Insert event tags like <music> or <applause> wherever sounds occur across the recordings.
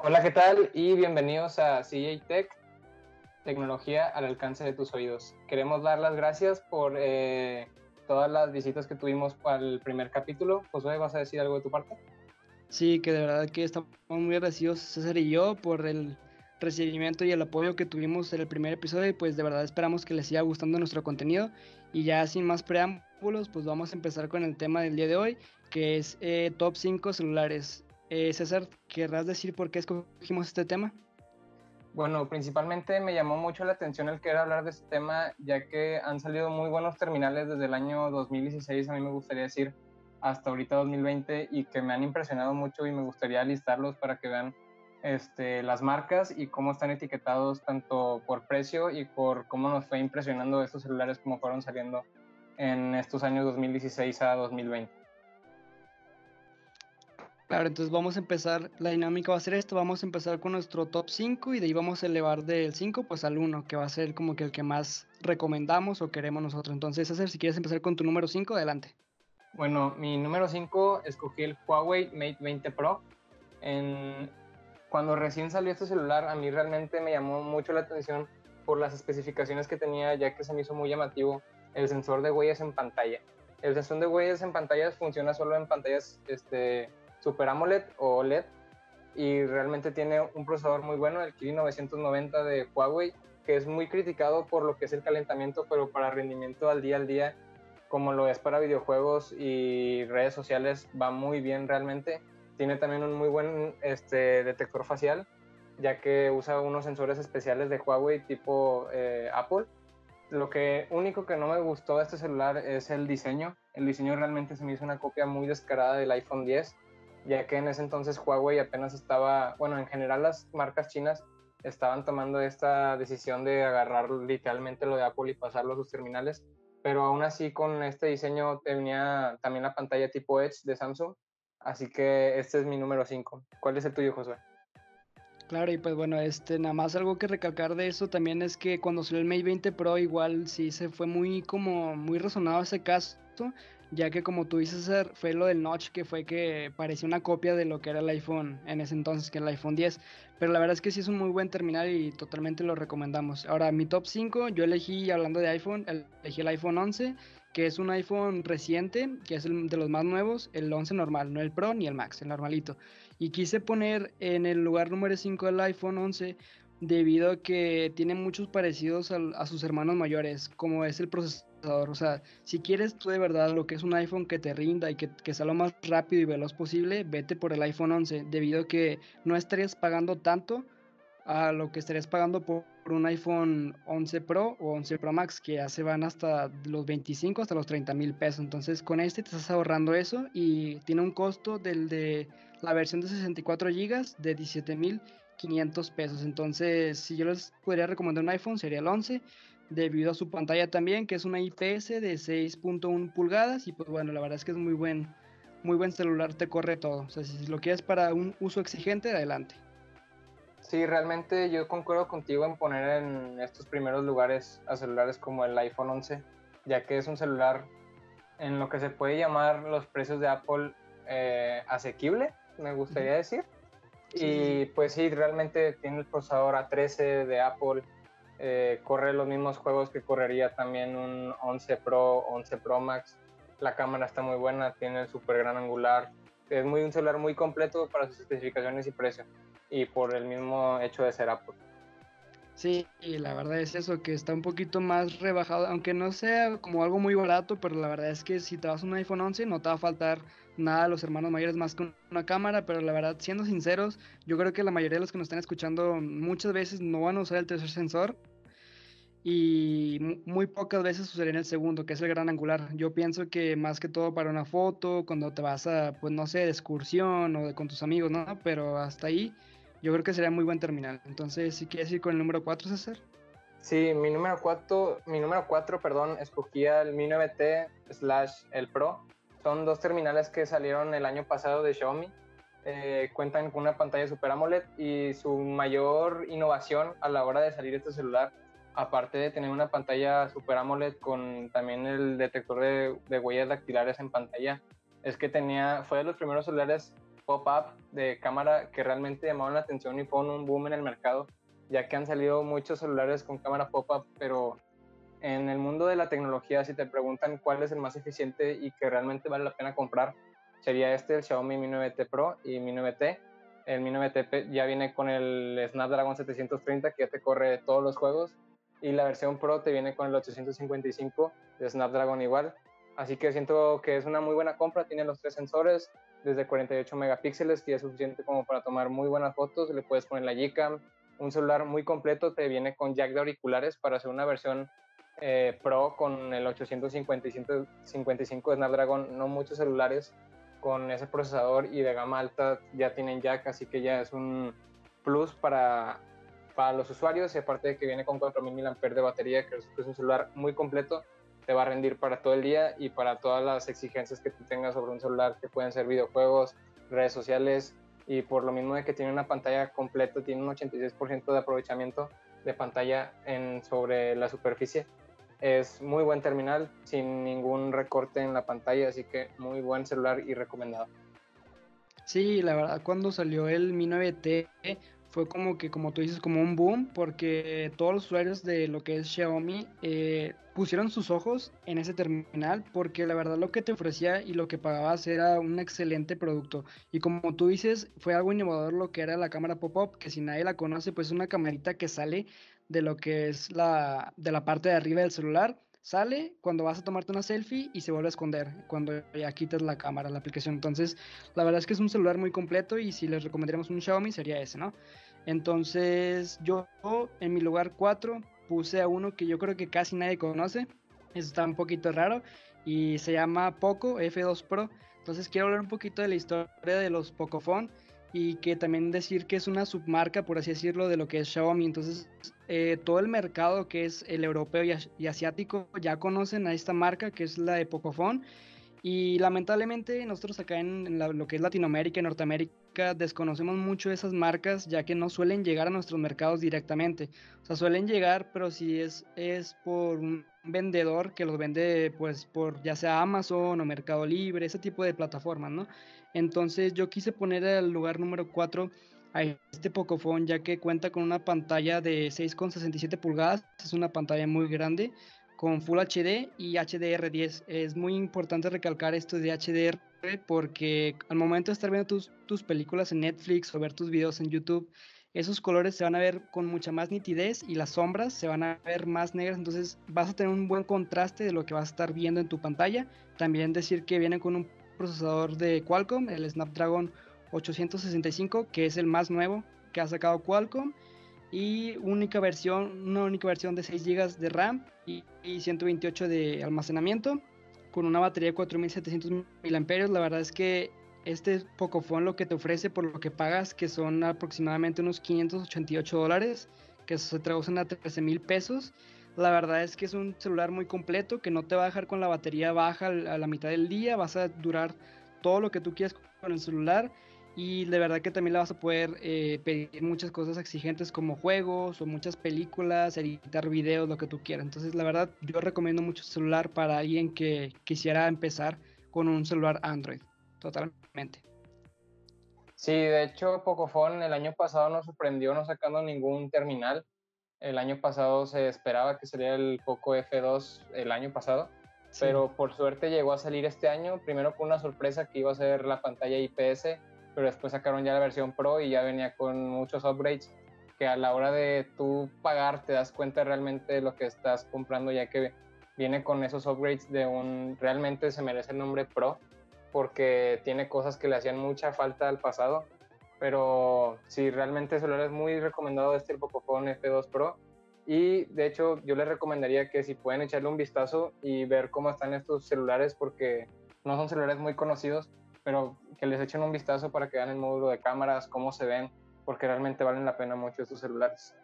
Hola, ¿qué tal? Y bienvenidos a CJ Tech, tecnología al alcance de tus oídos. Queremos dar las gracias por eh, todas las visitas que tuvimos para el primer capítulo. Josué, ¿vas a decir algo de tu parte? Sí, que de verdad que estamos muy agradecidos César y yo por el recibimiento y el apoyo que tuvimos en el primer episodio y pues de verdad esperamos que les siga gustando nuestro contenido y ya sin más preámbulos pues vamos a empezar con el tema del día de hoy que es eh, top 5 celulares. Eh, César, ¿querrás decir por qué escogimos este tema? Bueno, principalmente me llamó mucho la atención el querer hablar de este tema, ya que han salido muy buenos terminales desde el año 2016, a mí me gustaría decir, hasta ahorita 2020, y que me han impresionado mucho y me gustaría listarlos para que vean este, las marcas y cómo están etiquetados tanto por precio y por cómo nos fue impresionando estos celulares como fueron saliendo en estos años 2016 a 2020. Claro, entonces vamos a empezar, la dinámica va a ser esto, vamos a empezar con nuestro top 5 y de ahí vamos a elevar del 5 pues al 1, que va a ser como que el que más recomendamos o queremos nosotros. Entonces, César, si quieres empezar con tu número 5, adelante. Bueno, mi número 5 escogí el Huawei Mate 20 Pro. Cuando recién salió este celular, a mí realmente me llamó mucho la atención por las especificaciones que tenía, ya que se me hizo muy llamativo el sensor de huellas en pantalla. El sensor de huellas en pantallas funciona solo en pantallas este, Super AMOLED o OLED y realmente tiene un procesador muy bueno, el Kirin 990 de Huawei, que es muy criticado por lo que es el calentamiento, pero para rendimiento al día al día, como lo es para videojuegos y redes sociales, va muy bien realmente. Tiene también un muy buen este, detector facial, ya que usa unos sensores especiales de Huawei tipo eh, Apple. Lo que único que no me gustó de este celular es el diseño. El diseño realmente se me hizo una copia muy descarada del iPhone 10 ya que en ese entonces Huawei apenas estaba, bueno, en general las marcas chinas estaban tomando esta decisión de agarrar literalmente lo de Apple y pasarlo a sus terminales, pero aún así con este diseño tenía también la pantalla tipo Edge de Samsung, así que este es mi número 5. ¿Cuál es el tuyo, Josué? Claro, y pues bueno, este, nada más algo que recalcar de eso también es que cuando salió el Mate 20 Pro igual sí se fue muy como muy resonado ese caso, ya que como tú dices, fue lo del notch que fue que parecía una copia de lo que era el iPhone en ese entonces, que era el iPhone 10. Pero la verdad es que sí es un muy buen terminal y totalmente lo recomendamos. Ahora, mi top 5, yo elegí, hablando de iPhone, elegí el iPhone 11, que es un iPhone reciente, que es el de los más nuevos, el 11 normal, no el Pro ni el Max, el normalito. Y quise poner en el lugar número 5 del iPhone 11 debido a que tiene muchos parecidos a sus hermanos mayores, como es el procesador o sea, si quieres tú de verdad lo que es un iPhone que te rinda y que, que sea lo más rápido y veloz posible, vete por el iPhone 11, debido a que no estarías pagando tanto a lo que estarías pagando por un iPhone 11 Pro o 11 Pro Max, que ya se van hasta los 25 hasta los 30 mil pesos. Entonces, con este te estás ahorrando eso y tiene un costo del de la versión de 64 GB de 17 mil 500 pesos. Entonces, si yo les podría recomendar un iPhone, sería el 11 debido a su pantalla también, que es una IPS de 6.1 pulgadas y pues bueno, la verdad es que es muy buen, muy buen celular, te corre todo. O sea, si lo quieres para un uso exigente, adelante. Sí, realmente yo concuerdo contigo en poner en estos primeros lugares a celulares como el iPhone 11, ya que es un celular en lo que se puede llamar los precios de Apple eh, asequible, me gustaría decir. Y pues sí, realmente tiene el procesador A13 de Apple, eh, corre los mismos juegos que correría también un 11 Pro, 11 Pro Max. La cámara está muy buena, tiene el super gran angular. Es muy un celular muy completo para sus especificaciones y precio. Y por el mismo hecho de ser Apple. Sí, la verdad es eso, que está un poquito más rebajado, aunque no sea como algo muy barato, pero la verdad es que si te vas a un iPhone 11 no te va a faltar nada a los hermanos mayores más que una cámara, pero la verdad, siendo sinceros, yo creo que la mayoría de los que nos están escuchando muchas veces no van a usar el tercer sensor y muy pocas veces usarían el segundo, que es el gran angular. Yo pienso que más que todo para una foto, cuando te vas a, pues no sé, de excursión o de, con tus amigos, ¿no? Pero hasta ahí yo creo que sería muy buen terminal. Entonces, si quieres ir con el número 4, César. Sí, mi número 4, mi número 4, perdón, escogía el Mi 9T slash el Pro. Son dos terminales que salieron el año pasado de Xiaomi. Eh, cuentan con una pantalla Super AMOLED y su mayor innovación a la hora de salir este celular, aparte de tener una pantalla Super AMOLED con también el detector de, de huellas dactilares en pantalla, es que tenía, fue de los primeros celulares pop-up de cámara que realmente llamaron la atención y fueron un boom en el mercado, ya que han salido muchos celulares con cámara pop-up, pero en el mundo de la tecnología, si te preguntan cuál es el más eficiente y que realmente vale la pena comprar, sería este, el Xiaomi Mi 9T Pro y Mi 9T. El Mi 9T ya viene con el Snapdragon 730 que ya te corre todos los juegos y la versión Pro te viene con el 855 de Snapdragon igual. Así que siento que es una muy buena compra, tiene los tres sensores desde 48 megapíxeles que es suficiente como para tomar muy buenas fotos, le puedes poner la Gcam, un celular muy completo, te viene con jack de auriculares para hacer una versión eh, Pro con el 855 de Snapdragon, no muchos celulares con ese procesador y de gama alta ya tienen jack, así que ya es un plus para, para los usuarios y aparte de que viene con 4000 mAh de batería, que es un celular muy completo, te va a rendir para todo el día y para todas las exigencias que tú tengas sobre un celular, que pueden ser videojuegos, redes sociales y por lo mismo de que tiene una pantalla completa, tiene un 86% de aprovechamiento de pantalla en, sobre la superficie es muy buen terminal, sin ningún recorte en la pantalla, así que muy buen celular y recomendado. Sí, la verdad, cuando salió el Mi 9T fue como que, como tú dices, como un boom, porque todos los usuarios de lo que es Xiaomi eh, pusieron sus ojos en ese terminal, porque la verdad lo que te ofrecía y lo que pagabas era un excelente producto. Y como tú dices, fue algo innovador lo que era la cámara pop-up, que si nadie la conoce, pues es una camarita que sale de lo que es la, de la parte de arriba del celular. Sale cuando vas a tomarte una selfie y se vuelve a esconder cuando ya quitas la cámara, la aplicación. Entonces, la verdad es que es un celular muy completo y si les recomendaríamos un Xiaomi sería ese, ¿no? Entonces, yo en mi lugar 4 puse a uno que yo creo que casi nadie conoce. Está un poquito raro y se llama Poco F2 Pro. Entonces, quiero hablar un poquito de la historia de los Pocophone y que también decir que es una submarca, por así decirlo, de lo que es Xiaomi. Entonces, eh, todo el mercado que es el europeo y, asiático ya conocen a esta marca que es la de Pocophone. Y lamentablemente nosotros acá en, lo que es Latinoamérica y Norteamérica desconocemos mucho esas marcas ya que no suelen llegar a nuestros mercados directamente. O sea, suelen llegar, pero si es, es por un vendedor que los vende pues por ya sea Amazon o Mercado Libre, ese tipo de plataformas, ¿no? Entonces yo quise poner el lugar número 4 a este Pocophone ya que cuenta con una pantalla de 6,67 pulgadas, es una pantalla muy grande con Full HD y HDR10. Es muy importante recalcar esto de HDR porque al momento de estar viendo tus, tus películas en Netflix o ver tus videos en YouTube, esos colores se van a ver con mucha más nitidez y las sombras se van a ver más negras, entonces vas a tener un buen contraste de lo que vas a estar viendo en tu pantalla. También decir que viene con un procesador de Qualcomm, el Snapdragon 865, que es el más nuevo que ha sacado Qualcomm y única versión, una única versión de 6 GB de RAM y, 128 de almacenamiento con una batería de 4700 mAh. La verdad es que este Pocophone lo que te ofrece por lo que pagas, que son aproximadamente unos 588 dólares, que se traducen a 13 mil pesos. La verdad es que es un celular muy completo, que no te va a dejar con la batería baja a la mitad del día, vas a durar todo lo que tú quieras con el celular y de verdad que también le vas a poder eh, pedir muchas cosas exigentes como juegos o muchas películas, editar videos, lo que tú quieras. Entonces, la verdad, yo recomiendo mucho celular para alguien que quisiera empezar con un celular Android, totalmente. Sí, de hecho, Pocophone el año pasado nos sorprendió no sacando ningún terminal. El año pasado se esperaba que saliera el Poco F2 el año pasado, pero por suerte llegó a salir este año, primero con una sorpresa que iba a ser la pantalla IPS pero después sacaron ya la versión Pro y ya venía con muchos upgrades que a la hora de tú pagar te das cuenta realmente de lo que estás comprando ya que viene con esos upgrades de un realmente se merece el nombre Pro porque tiene cosas que le hacían mucha falta al pasado pero sí realmente el celular es muy recomendado este el Pocophone F2 Pro. Y de hecho yo les recomendaría que si pueden echarle un vistazo y ver cómo están estos celulares porque no son celulares muy conocidos pero que les echen un vistazo para que vean el módulo de cámaras, cómo se ven, porque realmente valen la pena mucho estos celulares.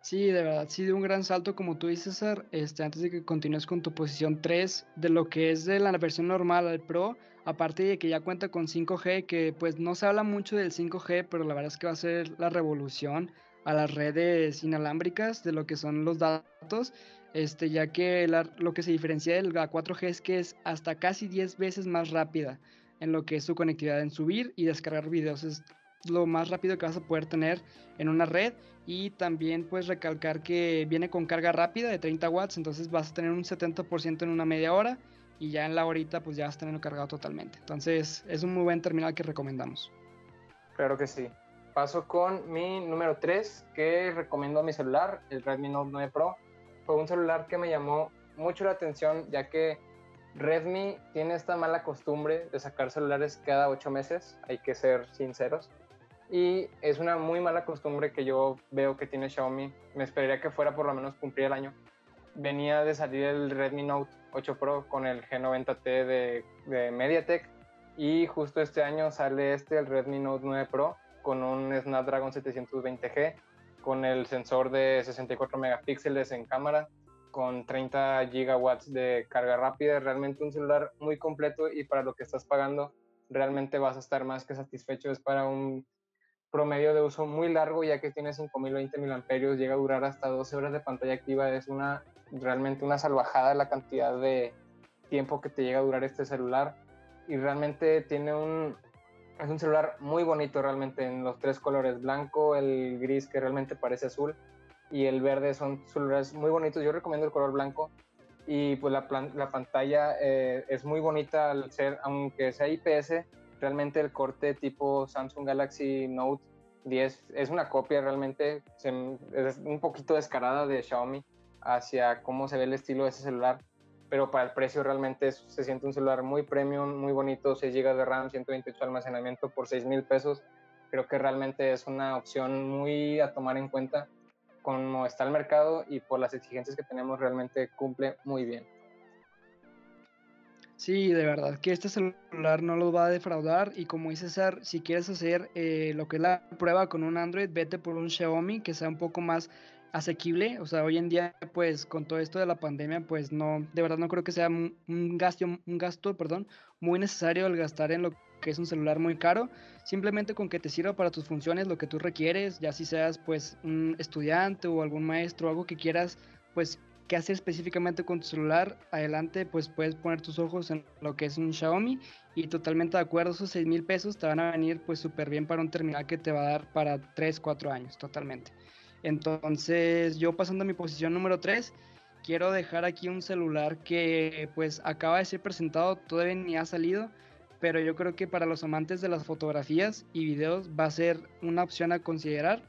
Sí, de verdad, sí, de un gran salto, como tú dices, César, este, antes de que continúes con tu posición 3, de lo que es de la versión normal al Pro, aparte de que ya cuenta con 5G, que pues no se habla mucho del 5G, pero la verdad es que va a ser la revolución a las redes inalámbricas de lo que son los datos, este, ya que lo que se diferencia de la 4G es que es hasta casi 10 veces más rápida. En lo que es su conectividad en subir y descargar videos. Es lo más rápido que vas a poder tener en una red y también puedes recalcar que viene con carga rápida de 30 watts, entonces vas a tener un 70% en una media hora y ya en la horita pues ya vas a tenerlo cargado totalmente. Entonces es un muy buen terminal que recomendamos. Claro que sí. Paso con mi número 3 que recomiendo mi celular, el Redmi Note 9 Pro. Fue un celular que me llamó mucho la atención ya que Redmi tiene esta mala costumbre de sacar celulares cada 8 meses, hay que ser sinceros. Y es una muy mala costumbre que yo veo que tiene Xiaomi. Me esperaría que fuera por lo menos cumplir el año. Venía de salir el Redmi Note 8 Pro con el G90T de, de MediaTek y justo este año sale este, el Redmi Note 9 Pro, con un Snapdragon 720G, con el sensor de 64 megapíxeles en cámara, con 30 gigawatts de carga rápida. Realmente un celular muy completo y para lo que estás pagando, realmente vas a estar más que satisfecho. Es para un promedio de uso muy largo, ya que tiene 5020 mil amperios, llega a durar hasta 12 horas de pantalla activa. Es una realmente una salvajada la cantidad de tiempo que te llega a durar este celular. Y realmente tiene un, es un celular muy bonito realmente en los tres colores, blanco, el gris que realmente parece azul y el verde son celulares muy bonitos. Yo recomiendo el color blanco y pues la, la pantalla eh, es muy bonita al ser, aunque sea IPS, realmente el corte tipo Samsung Galaxy Note 10 es una copia realmente, es un poquito descarada de Xiaomi hacia cómo se ve el estilo de ese celular, pero para el precio realmente se siente un celular muy premium, muy bonito, 6 GB de RAM, 128 de almacenamiento por 6 mil pesos. Creo que realmente es una opción muy a tomar en cuenta como está el mercado y por las exigencias que tenemos realmente cumple muy bien. Sí, de verdad que este celular no lo va a defraudar y como dice César, si quieres hacer eh, lo que es la prueba con un Android, vete por un Xiaomi que sea un poco más asequible, o sea, hoy en día pues con todo esto de la pandemia pues no, de verdad no creo que sea un, gasto, un gasto, perdón, muy necesario el gastar en lo que es un celular muy caro, simplemente con que te sirva para tus funciones, lo que tú requieres, ya si seas pues un estudiante o algún maestro, algo que quieras pues qué hacer específicamente con tu celular, adelante pues puedes poner tus ojos en lo que es un Xiaomi y totalmente de acuerdo, esos 6 mil pesos te van a venir pues súper bien para un terminal que te va a dar para 3, 4 años, totalmente. Entonces yo pasando a mi posición número 3, quiero dejar aquí un celular que pues acaba de ser presentado, todavía ni ha salido, pero yo creo que para los amantes de las fotografías y videos va a ser una opción a considerar,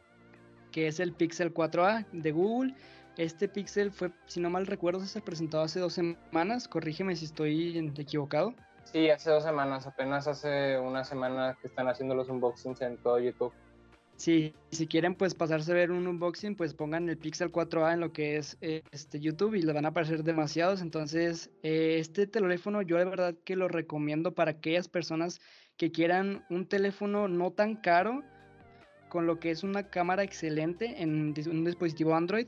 que es el Pixel 4a de Google este Pixel fue, si no mal recuerdo, se presentado hace dos semanas. Corrígeme si estoy equivocado. Sí, hace dos semanas, apenas hace una semana que están haciendo los unboxings en todo YouTube. Sí, si quieren pues pasarse a ver un unboxing, pues pongan el Pixel 4a en lo que es este YouTube y les van a aparecer demasiados. Entonces, eh, este teléfono yo de verdad que lo recomiendo para aquellas personas que quieran un teléfono no tan caro, con lo que es una cámara excelente en un dispositivo Android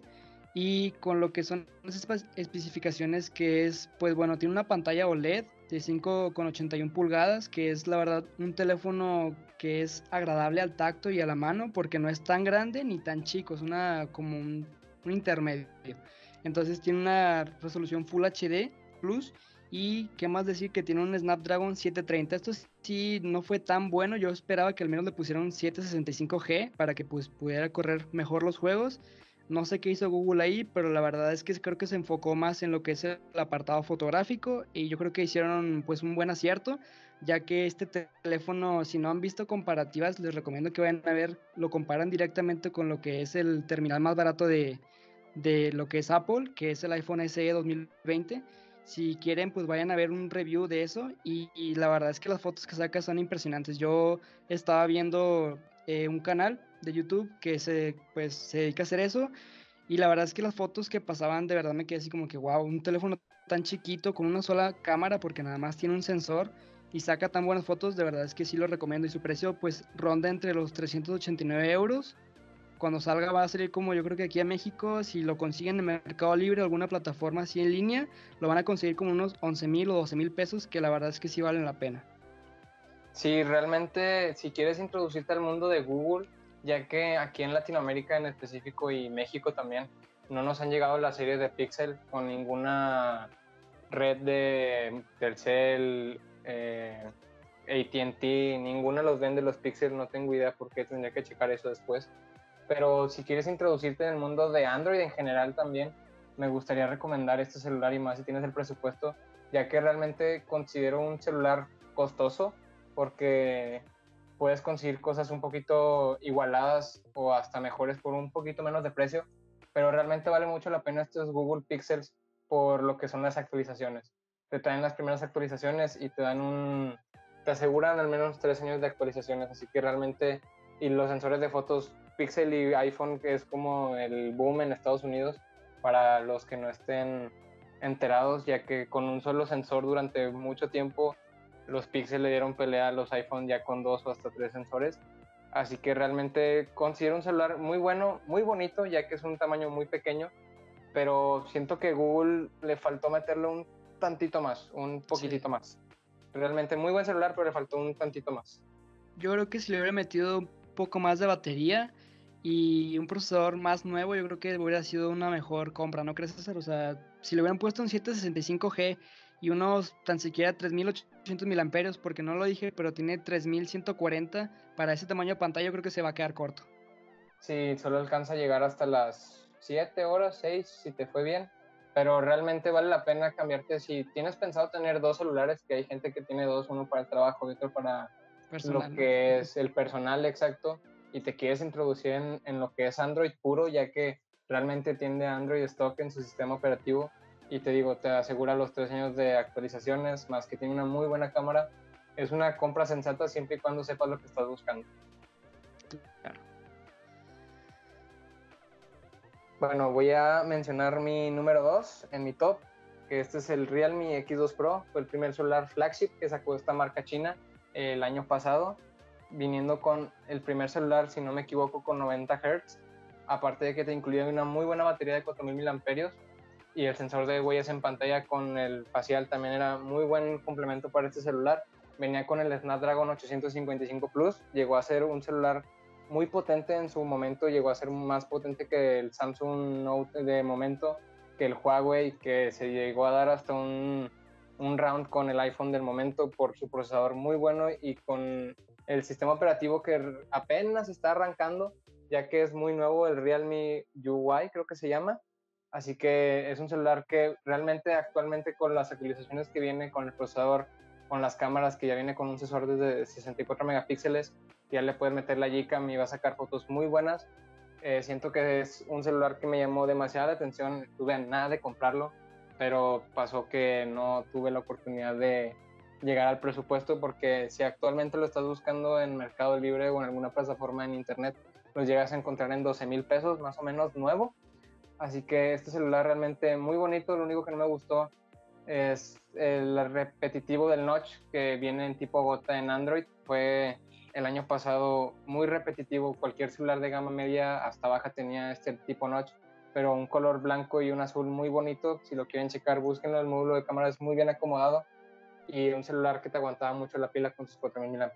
y con lo que son las especificaciones que es, pues bueno, tiene una pantalla OLED de 5,81 pulgadas, que es la verdad un teléfono que es agradable al tacto y a la mano, porque no es tan grande ni tan chico, es una como un, intermedio. Entonces tiene una resolución Full HD Plus y qué más decir que tiene un Snapdragon 730. Esto sí no fue tan bueno, yo esperaba que al menos le pusieran un 765G para que pues pudiera correr mejor los juegos. No sé qué hizo Google ahí, pero la verdad es que creo que se enfocó más en lo que es el apartado fotográfico y yo creo que hicieron pues un buen acierto, ya que este teléfono, si no han visto comparativas, les recomiendo que vayan a ver, lo comparan directamente con lo que es el terminal más barato de, lo que es Apple, que es el iPhone SE 2020. Si quieren, pues vayan a ver un review de eso y, y la verdad es que las fotos que saca son impresionantes. Yo estaba viendo eh, un canal de YouTube que se, pues, se dedica a hacer eso. Y la verdad es que las fotos que pasaban, de verdad me quedé así como que, wow, un teléfono tan chiquito con una sola cámara, porque nada más tiene un sensor y saca tan buenas fotos, de verdad es que sí lo recomiendo. Y su precio, pues, ronda entre los 389 euros. Cuando salga va a salir como yo creo que aquí a México, si lo consiguen en Mercado Libre alguna plataforma así en línea, lo van a conseguir como unos 11 mil o 12 mil pesos, que la verdad es que sí valen la pena. Sí, realmente si quieres introducirte al mundo de Google, ya que aquí en Latinoamérica en específico y México también no nos han llegado las series de Pixel con ninguna red de Telcel, eh, ATT, ninguno de los vende los Pixel, no tengo idea por qué, tendría que checar eso después. Pero si quieres introducirte en el mundo de Android en general también, me gustaría recomendar este celular y más si tienes el presupuesto, ya que realmente considero un celular costoso porque puedes conseguir cosas un poquito igualadas o hasta mejores por un poquito menos de precio, pero realmente vale mucho la pena estos Google Pixels por lo que son las actualizaciones. Te traen las primeras actualizaciones y te dan un, te aseguran al menos tres años de actualizaciones, así que realmente, y los sensores de fotos Pixel y iPhone, que es como el boom en Estados Unidos, para los que no estén enterados, ya que con un solo sensor durante mucho tiempo los Pixel le dieron pelea a los iPhone ya con dos o hasta tres sensores. Así que realmente considero un celular muy bueno, muy bonito, ya que es un tamaño muy pequeño, pero siento que Google le faltó meterle un tantito más, un poquitito más. Realmente muy buen celular, pero le faltó un tantito más. Yo creo que si le hubiera metido un poco más de batería, y un procesador más nuevo, yo creo que hubiera sido una mejor compra, ¿no crees, César? O sea, si le hubieran puesto un 765G y unos tan siquiera 3800 mAh, porque no lo dije, pero tiene 3140, para ese tamaño de pantalla yo creo que se va a quedar corto. Sí, solo alcanza a llegar hasta las 7 horas, 6, si te fue bien. Pero realmente vale la pena cambiarte. Si tienes pensado tener dos celulares, que hay gente que tiene dos, uno para el trabajo y otro para lo que es el personal exacto y te quieres introducir en, en, lo que es Android puro, ya que realmente tiene Android stock en su sistema operativo y te digo, te asegura los tres años de actualizaciones, más que tiene una muy buena cámara, es una compra sensata siempre y cuando sepas lo que estás buscando. Bueno, voy a mencionar mi número 2 en mi top, que este es el Realme X2 Pro, fue el primer celular flagship que sacó esta marca china el año pasado viniendo con el primer celular, si no me equivoco, con 90 Hz, aparte de que te incluía una muy buena batería de 4000 mAh y el sensor de huellas en pantalla con el facial también era muy buen complemento para este celular. Venía con el Snapdragon 855 Plus, llegó a ser un celular muy potente en su momento, llegó a ser más potente que el Samsung Note de momento, que el Huawei, que se llegó a dar hasta un, un round con el iPhone del momento por su procesador muy bueno y con el sistema operativo que apenas está arrancando, ya que es muy nuevo el Realme UI, creo que se llama. Así que es un celular que realmente actualmente con las actualizaciones que viene con el procesador, con las cámaras que ya viene con un sensor de 64 megapíxeles, ya le puedes meter la Gcam y va a sacar fotos muy buenas. Eh, siento que es un celular que me llamó demasiada la atención, tuve nada de comprarlo, pero pasó que no tuve la oportunidad de, llegar al presupuesto porque si actualmente lo estás buscando en Mercado Libre o en alguna plataforma en internet, lo llegas a encontrar en 12 mil pesos más o menos nuevo. Así que este celular realmente muy bonito, lo único que no me gustó es el repetitivo del notch que viene en tipo gota en Android. Fue el año pasado muy repetitivo, cualquier celular de gama media hasta baja tenía este tipo notch, pero un color blanco y un azul muy bonito. Si lo quieren checar, búsquenlo, el módulo de cámara es muy bien acomodado y un celular que te aguantaba mucho la pila con sus 4000 mAh.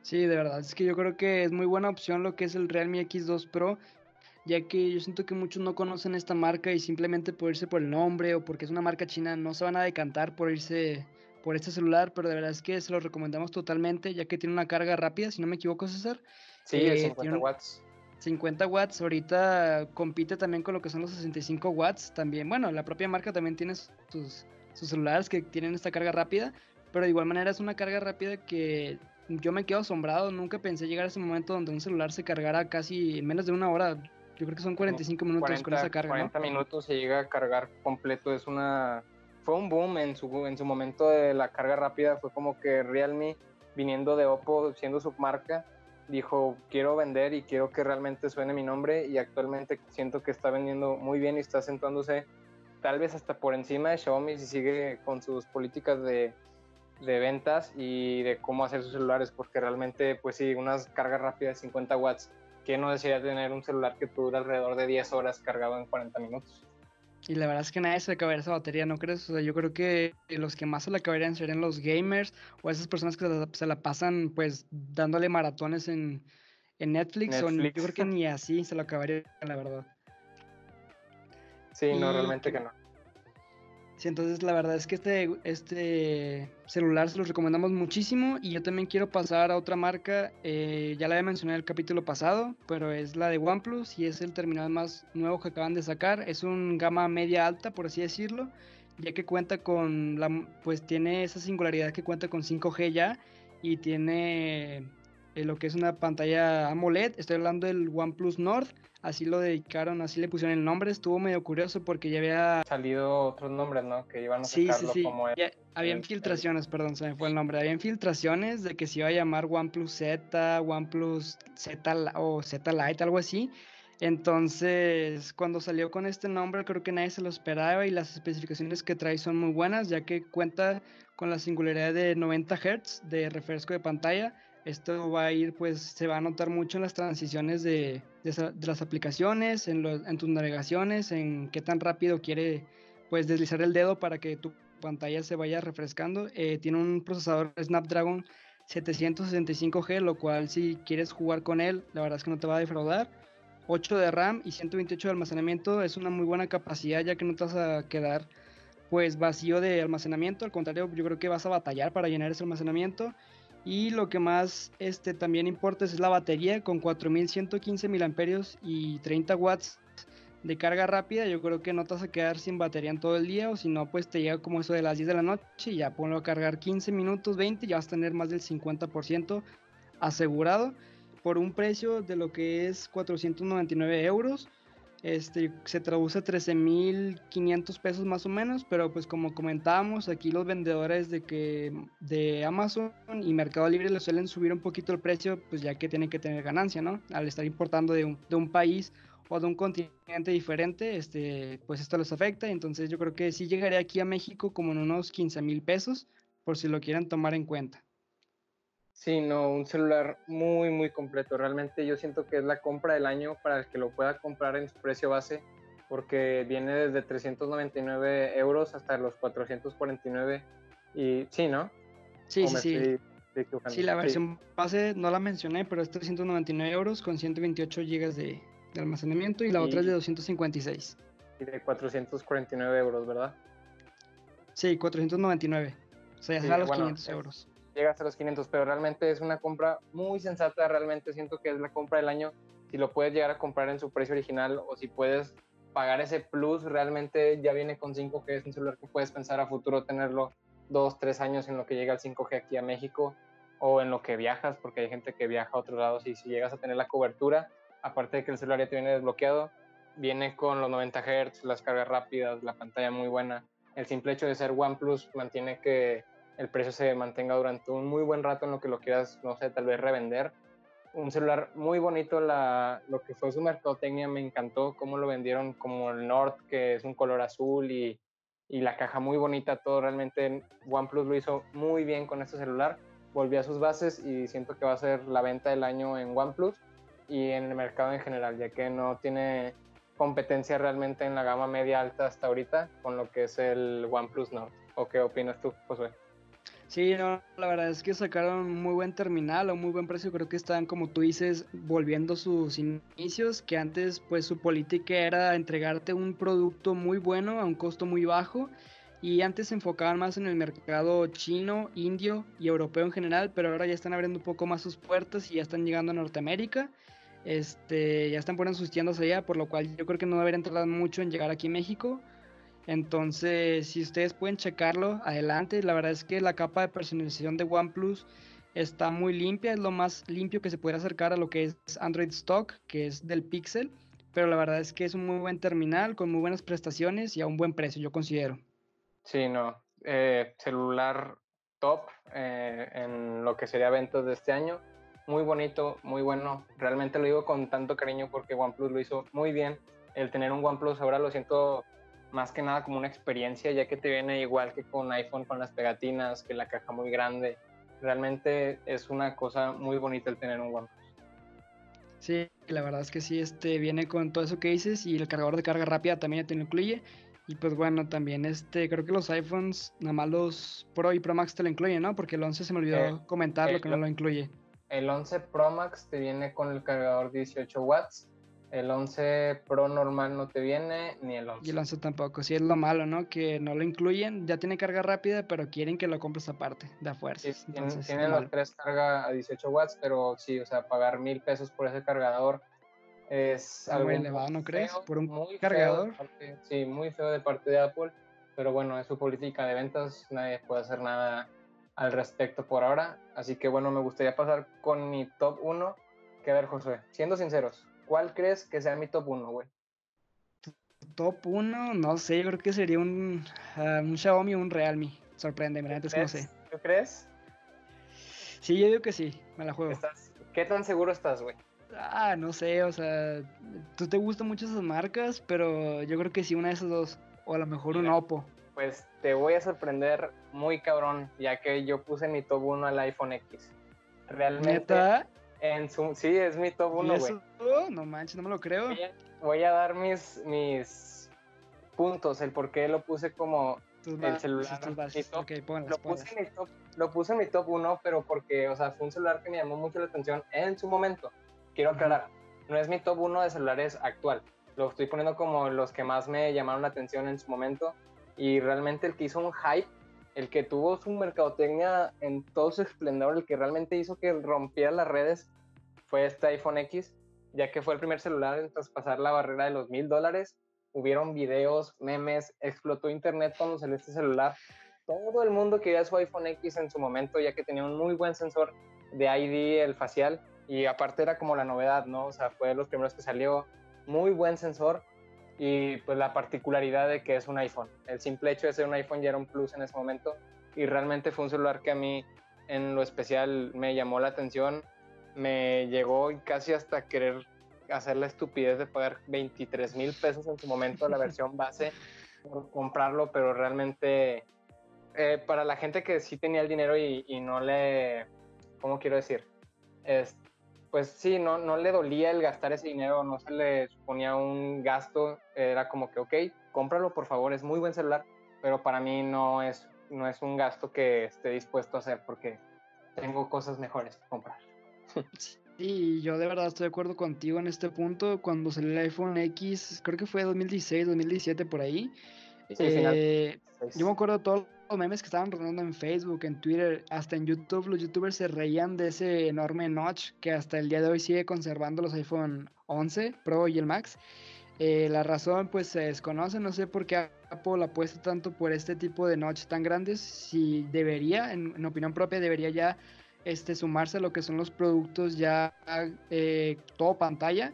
Sí, de verdad, es que yo creo que es muy buena opción lo que es el Realme X2 Pro, ya que yo siento que muchos no conocen esta marca y simplemente por irse por el nombre o porque es una marca china no se van a decantar por irse por este celular, pero de verdad es que se lo recomendamos totalmente, ya que tiene una carga rápida, si no me equivoco, César. Sí, eh, 50 watts. 50 watts, ahorita compite también con lo que son los 65 watts, también, bueno, la propia marca también tiene sus sus celulares que tienen esta carga rápida, pero de igual manera es una carga rápida que yo me quedo asombrado, nunca pensé llegar a ese momento donde un celular se cargara casi en menos de una hora, yo creo que son 45 minutos con esa carga. 40 minutos se llega a cargar completo, es una... Fue un boom en su, en su momento de la carga rápida, fue como que Realme, viniendo de Oppo, siendo su marca, dijo, quiero vender y quiero que realmente suene mi nombre y actualmente siento que está vendiendo muy bien y está acentuándose tal vez hasta por encima de Xiaomi si sigue con sus políticas de, de, ventas y de cómo hacer sus celulares, porque realmente, pues sí, unas cargas rápidas de 50 watts, que no desearía tener un celular que dura alrededor de 10 horas cargado en 40 minutos? Y la verdad es que nadie se acabaría esa batería, ¿no crees? O sea, yo creo que los que más se la acabarían serían los gamers o esas personas que se la pasan pues dándole maratones en, en Netflix, O yo creo que ni así se lo acabaría, la verdad. Sí, no, realmente que no. Sí, entonces la verdad es que este, este celular se los recomendamos muchísimo y yo también quiero pasar a otra marca, eh, ya la había mencionado en el capítulo pasado, pero es la de OnePlus y es el terminal más nuevo que acaban de sacar, es un gama media alta por así decirlo, ya que cuenta con pues tiene esa singularidad que cuenta con 5G ya y tiene eh, lo que es una pantalla AMOLED, estoy hablando del OnePlus Nord así lo dedicaron, así le pusieron el nombre, estuvo medio curioso porque ya había salido otros nombres, ¿no? Que iban a sacarlo sí, sí, sí. había filtraciones, perdón, se me fue el nombre. Había filtraciones de que se iba a llamar OnePlus Z, OnePlus Z o Z Lite, algo así. Entonces, cuando salió con este nombre, creo que nadie se lo esperaba y las especificaciones que trae son muy buenas, ya que cuenta con la singularidad de 90 Hz de refresco de pantalla, esto va a ir, pues se va a notar mucho en las transiciones de, las aplicaciones, en, en, tus navegaciones, en qué tan rápido quiere pues deslizar el dedo para que tu pantalla se vaya refrescando. Eh, tiene un procesador Snapdragon 765G, lo cual si quieres jugar con él, la verdad es que no te va a defraudar. 8 de RAM y 128 de almacenamiento es una muy buena capacidad ya que no te vas a quedar pues vacío de almacenamiento, al contrario yo creo que vas a batallar para llenar ese almacenamiento y lo que más este, también importa es la batería con 4115 mAh y 30 watts de carga rápida. Yo creo que no te vas a quedar sin batería en todo el día o si no, pues te llega como eso de las 10 de la noche y ya ponlo a cargar 15 minutos, 20 y ya vas a tener más del 50% asegurado por un precio de lo que es 499 euros este, se traduce a 13.500 pesos más o menos, pero pues como comentábamos, aquí los vendedores de que de Amazon y Mercado Libre le suelen subir un poquito el precio, pues ya que tienen que tener ganancia, ¿no? Al estar importando de un, de un país o de un continente diferente, este, pues esto les afecta, entonces yo creo que sí llegaría aquí a México como en unos 15 mil pesos, por si lo quieren tomar en cuenta. Sí, no, un celular muy, muy completo. Realmente yo siento que es la compra del año para el que lo pueda comprar en su precio base, porque viene desde 399 euros hasta los 449. Y sí, ¿no? Sí, sí, sí. Sí, la versión base no la mencioné, pero es 399 euros con 128 gigas de, almacenamiento y la otra es de 256. Y de 449 euros, ¿verdad? Sí, 499. O sea, ya a los 500 euros llegas a los 500, pero realmente es una compra muy sensata, realmente siento que es la compra del año, si lo puedes llegar a comprar en su precio original o si puedes pagar ese plus, realmente ya viene con 5G, es un celular que puedes pensar a futuro tenerlo dos, tres años en lo que llega el 5G aquí a México o en lo que viajas, porque hay gente que viaja a otros lados y si llegas a tener la cobertura, aparte de que el celular ya te viene desbloqueado, viene con los 90 Hz, las cargas rápidas, la pantalla muy buena. El simple hecho de ser OnePlus mantiene que el precio se mantenga durante un muy buen rato en lo que lo quieras, no sé, tal vez revender. Un celular muy bonito, la, lo que fue su mercadotecnia me encantó, cómo lo vendieron como el Nord, que es un color azul y, y la caja muy bonita, todo realmente OnePlus lo hizo muy bien con este celular, volvió a sus bases y siento que va a ser la venta del año en OnePlus y en el mercado en general, ya que no tiene competencia realmente en la gama media alta hasta ahorita con lo que es el OnePlus Nord. ¿O qué opinas tú, Josué? Sí, no, la verdad es que sacaron muy buen terminal a muy buen precio. Creo que están, como tú dices, volviendo sus inicios, que antes pues su política era entregarte un producto muy bueno a un costo muy bajo. Y antes se enfocaban más en el mercado chino, indio y europeo en general, pero ahora ya están abriendo un poco más sus puertas y ya están llegando a Norteamérica. Este, ya están poniendo sus tiendas allá, por lo cual yo creo que no deberían tardar mucho en llegar aquí a México. Entonces, si ustedes pueden checarlo, adelante. La verdad es que la capa de personalización de OnePlus está muy limpia, es lo más limpio que se puede acercar a lo que es Android Stock, que es del Pixel. Pero la verdad es que es un muy buen terminal, con muy buenas prestaciones y a un buen precio, yo considero. Sí, no. Eh, celular top eh, en lo que sería eventos de este año. Muy bonito, muy bueno. Realmente lo digo con tanto cariño porque OnePlus lo hizo muy bien. El tener un OnePlus ahora lo siento más que nada como una experiencia, ya que te viene igual que con iPhone, con las pegatinas, que la caja muy grande. Realmente es una cosa muy bonita el tener un OnePlus. Sí, la verdad es que sí, este viene con todo eso que dices y el cargador de carga rápida también te lo incluye. Y pues bueno, también este, creo que los iPhones, nada más los Pro y Pro Max te lo incluyen, ¿no? Porque el 11 se me olvidó eh, comentar lo que no lo incluye. El 11 Pro Max te viene con el cargador 18 watts El 11 Pro normal no te viene, ni el 11. Y el 11 tampoco. Sí, es lo malo, ¿no? Que no lo incluyen, ya tiene carga rápida, pero quieren que lo compres aparte, de fuerza. Sí, tiene los tres carga a 18 watts, pero sí, o sea, pagar mil pesos por ese cargador es algo muy elevado, ¿no crees? por un cargador. sí, muy feo de parte de Apple, pero bueno, es su política de ventas, nadie puede hacer nada al respecto por ahora. Así que bueno, me gustaría pasar con mi top 1. Que a ver, José, siendo sinceros, ¿cuál crees que sea mi top 1, güey? Top 1, no sé, yo creo que sería un, uh, un Xiaomi o un Realme. Sorprende, antes no sé. ¿Tú crees? Sí, yo digo que sí, me la juego. ¿Qué tan seguro estás, güey? Ah, no sé, o sea, tú te gustan mucho esas marcas, pero yo creo que sí, una de esas dos, o a lo mejor un Oppo. Pues te voy a sorprender muy cabrón, ya que yo puse mi top 1 al iPhone X. Realmente. En su, sí, es mi top 1, güey. No manches, no me lo creo. Voy a, dar mis, mis puntos, el por qué lo puse como el celular. lo, puse en mi top, lo puse en mi top 1, pero porque, o sea, fue un celular que me llamó mucho la atención en su momento. Quiero aclarar, no es mi top 1 de celulares actual. Lo estoy poniendo como los que más me llamaron la atención en su momento y realmente el que hizo un hype, el que tuvo su mercadotecnia en todo su esplendor, el que realmente hizo que rompiera las redes, fue este iPhone X, ya que fue el primer celular en traspasar la barrera de los mil dólares. Hubieron videos, memes, explotó internet cuando salió este celular. Todo el mundo quería su iPhone X en su momento, ya que tenía un muy buen sensor de ID, el facial, y aparte era como la novedad, ¿no? O sea, fue de los primeros que salió, muy buen sensor, y pues la particularidad de que es un iPhone. El simple hecho de ser un iPhone ya era un plus en ese momento y realmente fue un celular que a mí en lo especial me llamó la atención, me llegó casi hasta querer hacer la estupidez de pagar 23 mil pesos en su momento la versión base <laughs> por comprarlo, pero realmente eh, para la gente que sí tenía el dinero y, y no le, ¿cómo quiero decir? Es, pues sí, no, no le dolía el gastar ese dinero, no se le suponía un gasto, era como que, ok, cómpralo por favor, es muy buen celular, pero para mí no es, no es un gasto que esté dispuesto a hacer porque tengo cosas mejores que comprar. <laughs> Sí, yo de verdad estoy de acuerdo contigo en este punto. Cuando salió el iPhone X, creo que fue 2016, 2017 por ahí. Eh, yo me acuerdo de todos los memes que estaban rodando en Facebook, en Twitter, hasta en YouTube. Los youtubers se reían de ese enorme notch que hasta el día de hoy sigue conservando los iPhone 11 Pro y el Max. Eh, la razón pues se desconoce, no sé por qué Apple apuesta tanto por este tipo de notch tan grandes. Si debería, en, opinión propia, debería ya este, sumarse a lo que son los productos ya eh, todo pantalla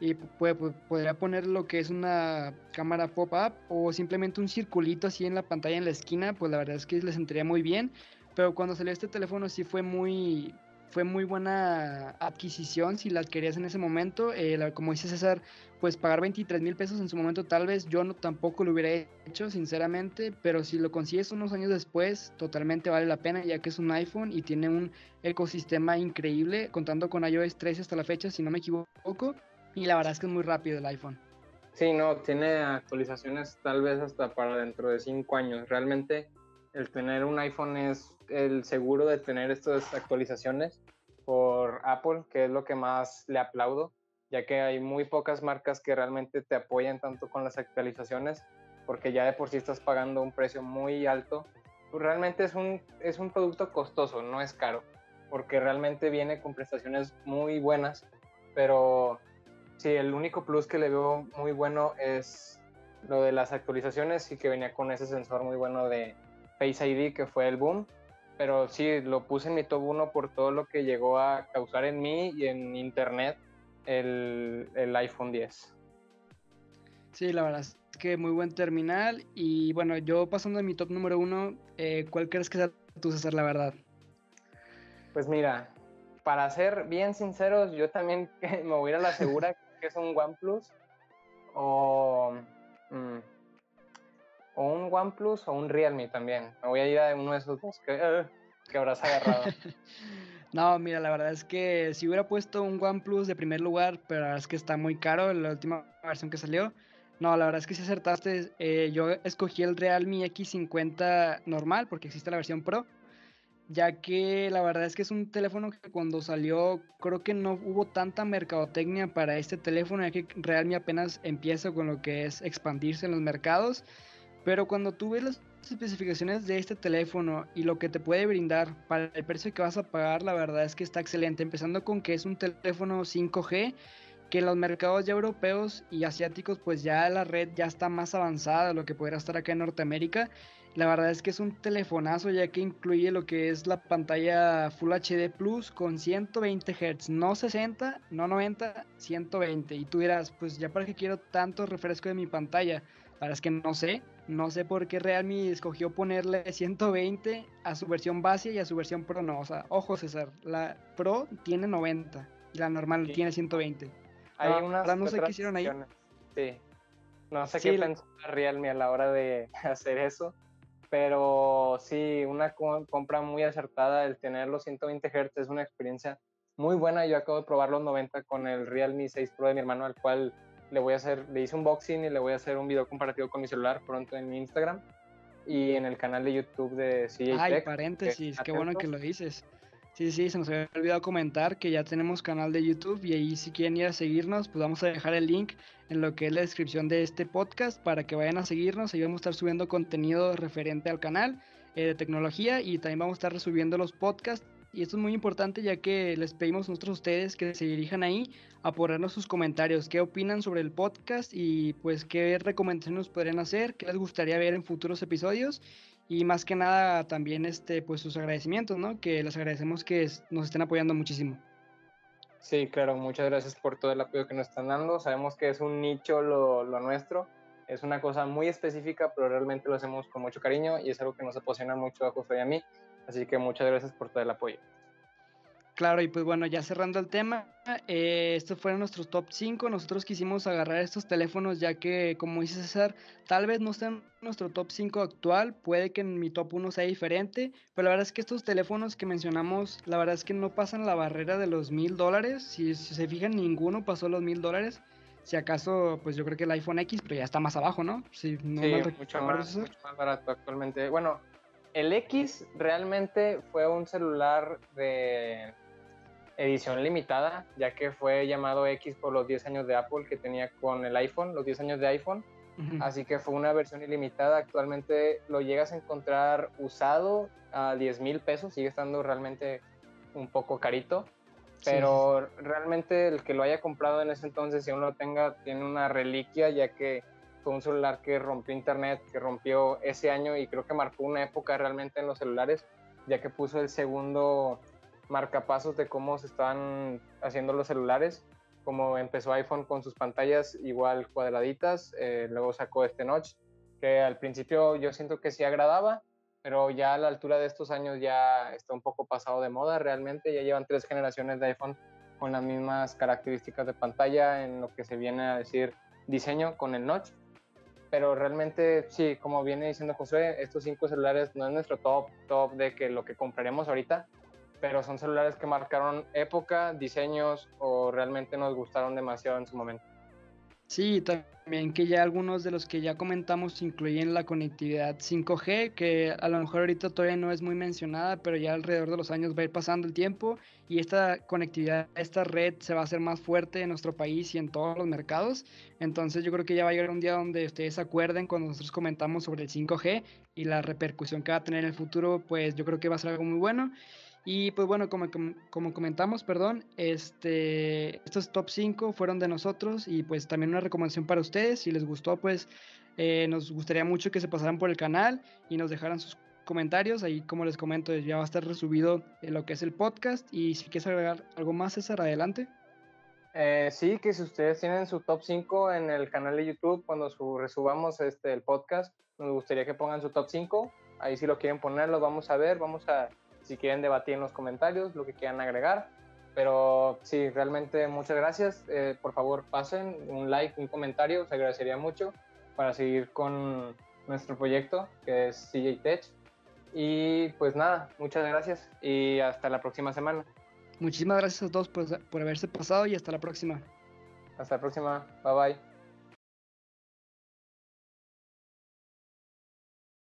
y podría poner lo que es una cámara pop-up o simplemente un circulito así en la pantalla en la esquina, pues la verdad es que les sentiría muy bien. Pero cuando salió este teléfono sí fue muy, fue muy buena adquisición si la querías en ese momento. Eh, como dice César, pues pagar 23 mil pesos en su momento tal vez yo no tampoco lo hubiera hecho, sinceramente, pero si lo consigues unos años después, totalmente vale la pena ya que es un iPhone y tiene un ecosistema increíble, contando con iOS 13 hasta la fecha, si no me equivoco. Y la verdad es que es muy rápido el iPhone. Sí, no, tiene actualizaciones tal vez hasta para dentro de cinco años. Realmente el tener un iPhone es el seguro de tener estas actualizaciones por Apple, que es lo que más le aplaudo, ya que hay muy pocas marcas que realmente te apoyan tanto con las actualizaciones, porque ya de por sí estás pagando un precio muy alto. Pues realmente es un, es un producto costoso, no es caro, porque realmente viene con prestaciones muy buenas, pero Sí, el único plus que le veo muy bueno es lo de las actualizaciones y que venía con ese sensor muy bueno de Face ID que fue el boom. Pero sí, lo puse en mi top 1 por todo lo que llegó a causar en mí y en internet el, iPhone 10. Sí, la verdad es que muy buen terminal. Y bueno, yo pasando a mi top número 1, eh, ¿cuál crees que sea tu César, la verdad? Pues mira, para ser bien sinceros, yo también <laughs> me voy a ir a la segura <laughs> que es un OnePlus o, mm, o un OnePlus o un Realme también. Me voy a ir a uno de esos dos que, uh, que habrás agarrado. <laughs> no, mira, la verdad es que si hubiera puesto un OnePlus de primer lugar, pero la verdad es que está muy caro la última versión que salió. No, la verdad es que si acertaste. Eh, yo escogí el Realme X50 normal porque existe la versión Pro. ya que la verdad es que es un teléfono que cuando salió creo que no hubo tanta mercadotecnia para este teléfono, ya que Realme apenas empieza con lo que es expandirse en los mercados, pero cuando tú ves las especificaciones de este teléfono y lo que te puede brindar para el precio que vas a pagar, la verdad es que está excelente, empezando con que es un teléfono 5G que en los mercados ya europeos y asiáticos pues ya la red ya está más avanzada de lo que podría estar acá en Norteamérica la verdad es que es un telefonazo ya que incluye lo que es la pantalla Full HD Plus con 120 Hz, no 60, no 90, 120. Y tú dirás, pues ya para qué quiero tanto refresco de mi pantalla. La verdad es que no sé, no sé por qué Realme escogió ponerle <laughs> 120 a su versión base y a su versión Pro no. O sea, ojo César, la Pro tiene 90 y la normal tiene 120. Hay unas no sé qué hicieron ahí. Sí. No sé qué pensó Realme a la hora de <laughs> hacer eso pero sí, una compra muy acertada, el tener los 120 Hz es una experiencia muy buena. Yo acabo de probar los 90 con el Realme 6 Pro de mi hermano, al cual le voy a hacer, le hice un boxing y le voy a hacer un video comparativo con mi celular pronto en mi Instagram y en el canal de YouTube de CJ Ay, paréntesis, qué bueno que lo dices. Sí, sí, se nos había olvidado comentar que ya tenemos canal de YouTube y ahí si quieren ir a seguirnos, pues vamos a dejar el link en lo que es la descripción de este podcast para que vayan a seguirnos. Ahí vamos a estar subiendo contenido referente al canal eh, de tecnología y también vamos a estar resubiendo los podcasts. Y esto es muy importante ya que les pedimos a nosotros a ustedes que se dirijan ahí a ponernos sus comentarios, qué opinan sobre el podcast y pues qué recomendaciones nos podrían hacer, qué les gustaría ver en futuros episodios y más que nada también este pues sus agradecimientos, ¿no? Que les agradecemos que nos estén apoyando muchísimo. Sí, claro, muchas gracias por todo el apoyo que nos están dando. Sabemos que es un nicho lo, lo nuestro, es una cosa muy específica, pero realmente lo hacemos con mucho cariño y es algo que nos apasiona mucho a José y a mí. Así que muchas gracias por todo el apoyo. Claro, y pues bueno, ya cerrando el tema, eh, estos fueron nuestros top 5. Nosotros quisimos agarrar estos teléfonos ya que, como dice César, tal vez no estén nuestro top 5 actual, puede que en mi top 1 sea diferente, pero la verdad es que estos teléfonos que mencionamos, la verdad es que no pasan la barrera de los mil dólares. Si, se fijan, ninguno pasó los mil dólares. Si acaso, pues yo creo que el iPhone X, pero ya está más abajo, ¿no? sí, mucho, más, mucho más barato actualmente. Bueno, el X realmente fue un celular de edición limitada, ya que fue llamado X por los 10 años de Apple que tenía con el iPhone, los 10 años de iPhone. Así que fue una versión ilimitada. Actualmente lo llegas a encontrar usado a 10 mil pesos, sigue estando realmente un poco carito. Pero realmente el que lo haya comprado en ese entonces, si aún lo tenga, tiene una reliquia, ya que un celular que rompió internet, que rompió ese año y creo que marcó una época realmente en los celulares, ya que puso el segundo marcapasos de cómo se están haciendo los celulares, como empezó iPhone con sus pantallas igual cuadraditas, eh, luego sacó este notch, que al principio yo siento que sí agradaba, pero ya a la altura de estos años ya está un poco pasado de moda realmente, ya llevan tres generaciones de iPhone con las mismas características de pantalla en lo que se viene a decir diseño con el notch. Pero realmente, sí, como viene diciendo José, estos cinco celulares no es nuestro top, top de que lo que compraremos ahorita, pero son celulares que marcaron época, diseños o realmente nos gustaron demasiado en su momento. Sí, también que ya algunos de los que ya comentamos incluyen la conectividad 5G, que a lo mejor ahorita todavía no es muy mencionada, pero ya alrededor de los años va a ir pasando el tiempo y esta conectividad, esta red se va a hacer más fuerte en nuestro país y en todos los mercados. Entonces yo creo que ya va a llegar un día donde ustedes se acuerden cuando nosotros comentamos sobre el 5G y la repercusión que va a tener en el futuro, pues yo creo que va a ser algo muy bueno. Y pues bueno, como, como comentamos, perdón, este, estos top 5 fueron de nosotros y pues también una recomendación para ustedes. Si les gustó, pues eh, nos gustaría mucho que se pasaran por el canal y nos dejaran sus comentarios. Ahí, como les comento, ya va a estar resubido lo que es el podcast. Y si quieres agregar algo más, César, adelante. Eh, sí, que si ustedes tienen su top 5 en el canal de YouTube, cuando su, resubamos este, el podcast, nos gustaría que pongan su top 5. Ahí si lo quieren poner, lo vamos a ver, vamos a si quieren debatir en los comentarios, lo que quieran agregar. Pero sí, realmente muchas gracias. Eh, por favor, pasen un like, un comentario, se agradecería mucho para seguir con nuestro proyecto que es CJ Tech. Y pues nada, muchas gracias y hasta la próxima semana. Muchísimas gracias a todos por, por haberse pasado y hasta la próxima. Hasta la próxima. Bye bye.